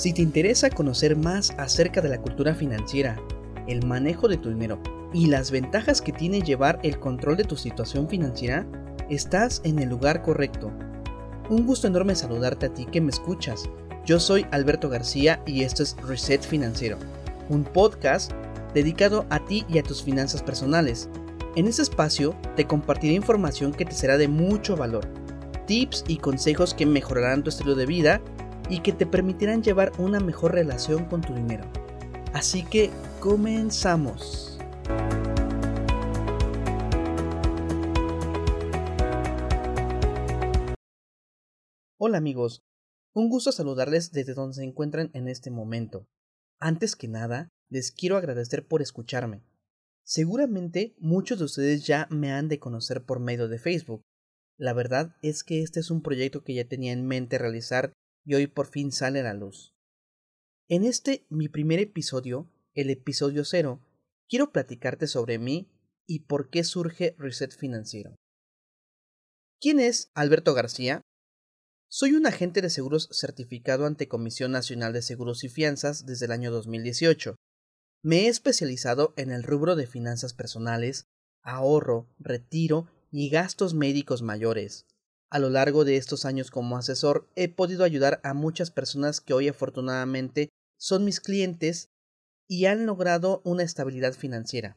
Si te interesa conocer más acerca de la cultura financiera, el manejo de tu dinero y las ventajas que tiene llevar el control de tu situación financiera, estás en el lugar correcto. Un gusto enorme saludarte a ti que me escuchas. Yo soy Alberto García y esto es Reset Financiero, un podcast dedicado a ti y a tus finanzas personales. En este espacio te compartiré información que te será de mucho valor, tips y consejos que mejorarán tu estilo de vida y que te permitirán llevar una mejor relación con tu dinero. Así que comenzamos. Hola amigos, un gusto saludarles desde donde se encuentran en este momento. Antes que nada, les quiero agradecer por escucharme. Seguramente muchos de ustedes ya me han de conocer por medio de Facebook. La verdad es que este es un proyecto que ya tenía en mente realizar y hoy por fin sale a la luz. En este mi primer episodio, el episodio cero, quiero platicarte sobre mí y por qué surge Reset Financiero. ¿Quién es Alberto García? Soy un agente de seguros certificado ante Comisión Nacional de Seguros y Fianzas desde el año 2018. Me he especializado en el rubro de finanzas personales, ahorro, retiro y gastos médicos mayores. A lo largo de estos años como asesor he podido ayudar a muchas personas que hoy afortunadamente son mis clientes y han logrado una estabilidad financiera,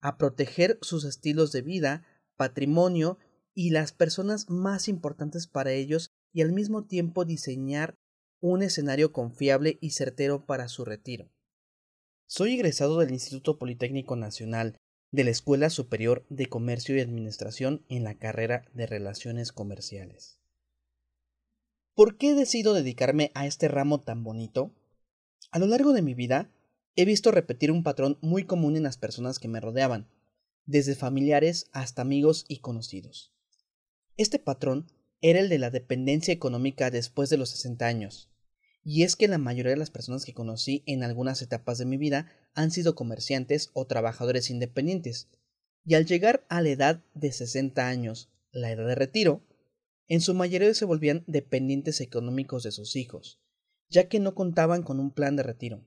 a proteger sus estilos de vida, patrimonio y las personas más importantes para ellos y al mismo tiempo diseñar un escenario confiable y certero para su retiro. Soy egresado del Instituto Politécnico Nacional de la Escuela Superior de Comercio y Administración en la carrera de Relaciones Comerciales. ¿Por qué decido dedicarme a este ramo tan bonito? A lo largo de mi vida he visto repetir un patrón muy común en las personas que me rodeaban, desde familiares hasta amigos y conocidos. Este patrón era el de la dependencia económica después de los 60 años, y es que la mayoría de las personas que conocí en algunas etapas de mi vida han sido comerciantes o trabajadores independientes, y al llegar a la edad de 60 años, la edad de retiro, en su mayoría se volvían dependientes económicos de sus hijos, ya que no contaban con un plan de retiro.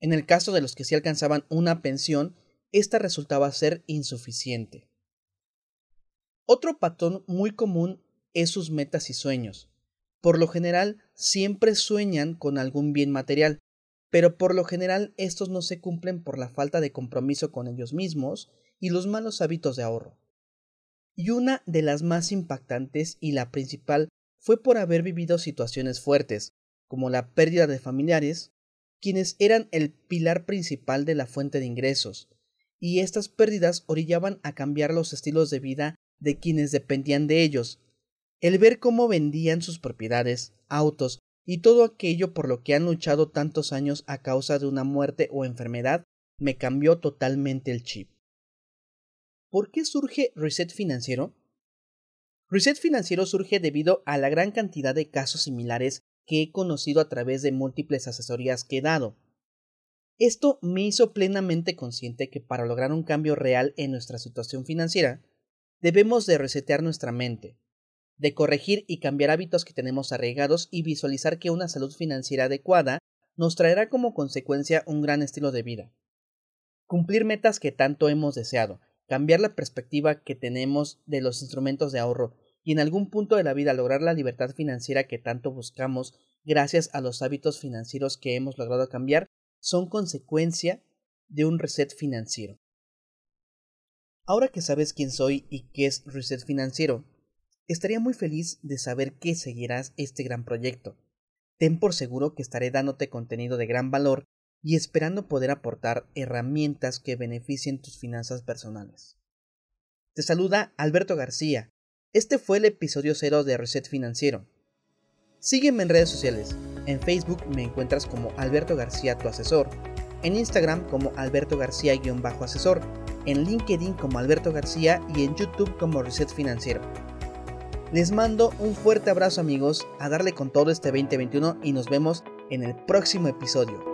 En el caso de los que sí alcanzaban una pensión, esta resultaba ser insuficiente. Otro patrón muy común es sus metas y sueños, por lo general, siempre sueñan con algún bien material, pero por lo general estos no se cumplen por la falta de compromiso con ellos mismos y los malos hábitos de ahorro. Y una de las más impactantes y la principal fue por haber vivido situaciones fuertes, como la pérdida de familiares, quienes eran el pilar principal de la fuente de ingresos, y estas pérdidas orillaban a cambiar los estilos de vida de quienes dependían de ellos, el ver cómo vendían sus propiedades, autos y todo aquello por lo que han luchado tantos años a causa de una muerte o enfermedad me cambió totalmente el chip. ¿Por qué surge Reset Financiero? Reset Financiero surge debido a la gran cantidad de casos similares que he conocido a través de múltiples asesorías que he dado. Esto me hizo plenamente consciente que para lograr un cambio real en nuestra situación financiera, debemos de resetear nuestra mente, de corregir y cambiar hábitos que tenemos arraigados y visualizar que una salud financiera adecuada nos traerá como consecuencia un gran estilo de vida. Cumplir metas que tanto hemos deseado, cambiar la perspectiva que tenemos de los instrumentos de ahorro y en algún punto de la vida lograr la libertad financiera que tanto buscamos gracias a los hábitos financieros que hemos logrado cambiar son consecuencia de un reset financiero. Ahora que sabes quién soy y qué es reset financiero, Estaría muy feliz de saber que seguirás este gran proyecto. Ten por seguro que estaré dándote contenido de gran valor y esperando poder aportar herramientas que beneficien tus finanzas personales. Te saluda Alberto García. Este fue el episodio cero de Reset Financiero. Sígueme en redes sociales. En Facebook me encuentras como Alberto García tu asesor, en Instagram como Alberto García-asesor, en LinkedIn como Alberto García y en YouTube como Reset Financiero. Les mando un fuerte abrazo amigos, a darle con todo este 2021 y nos vemos en el próximo episodio.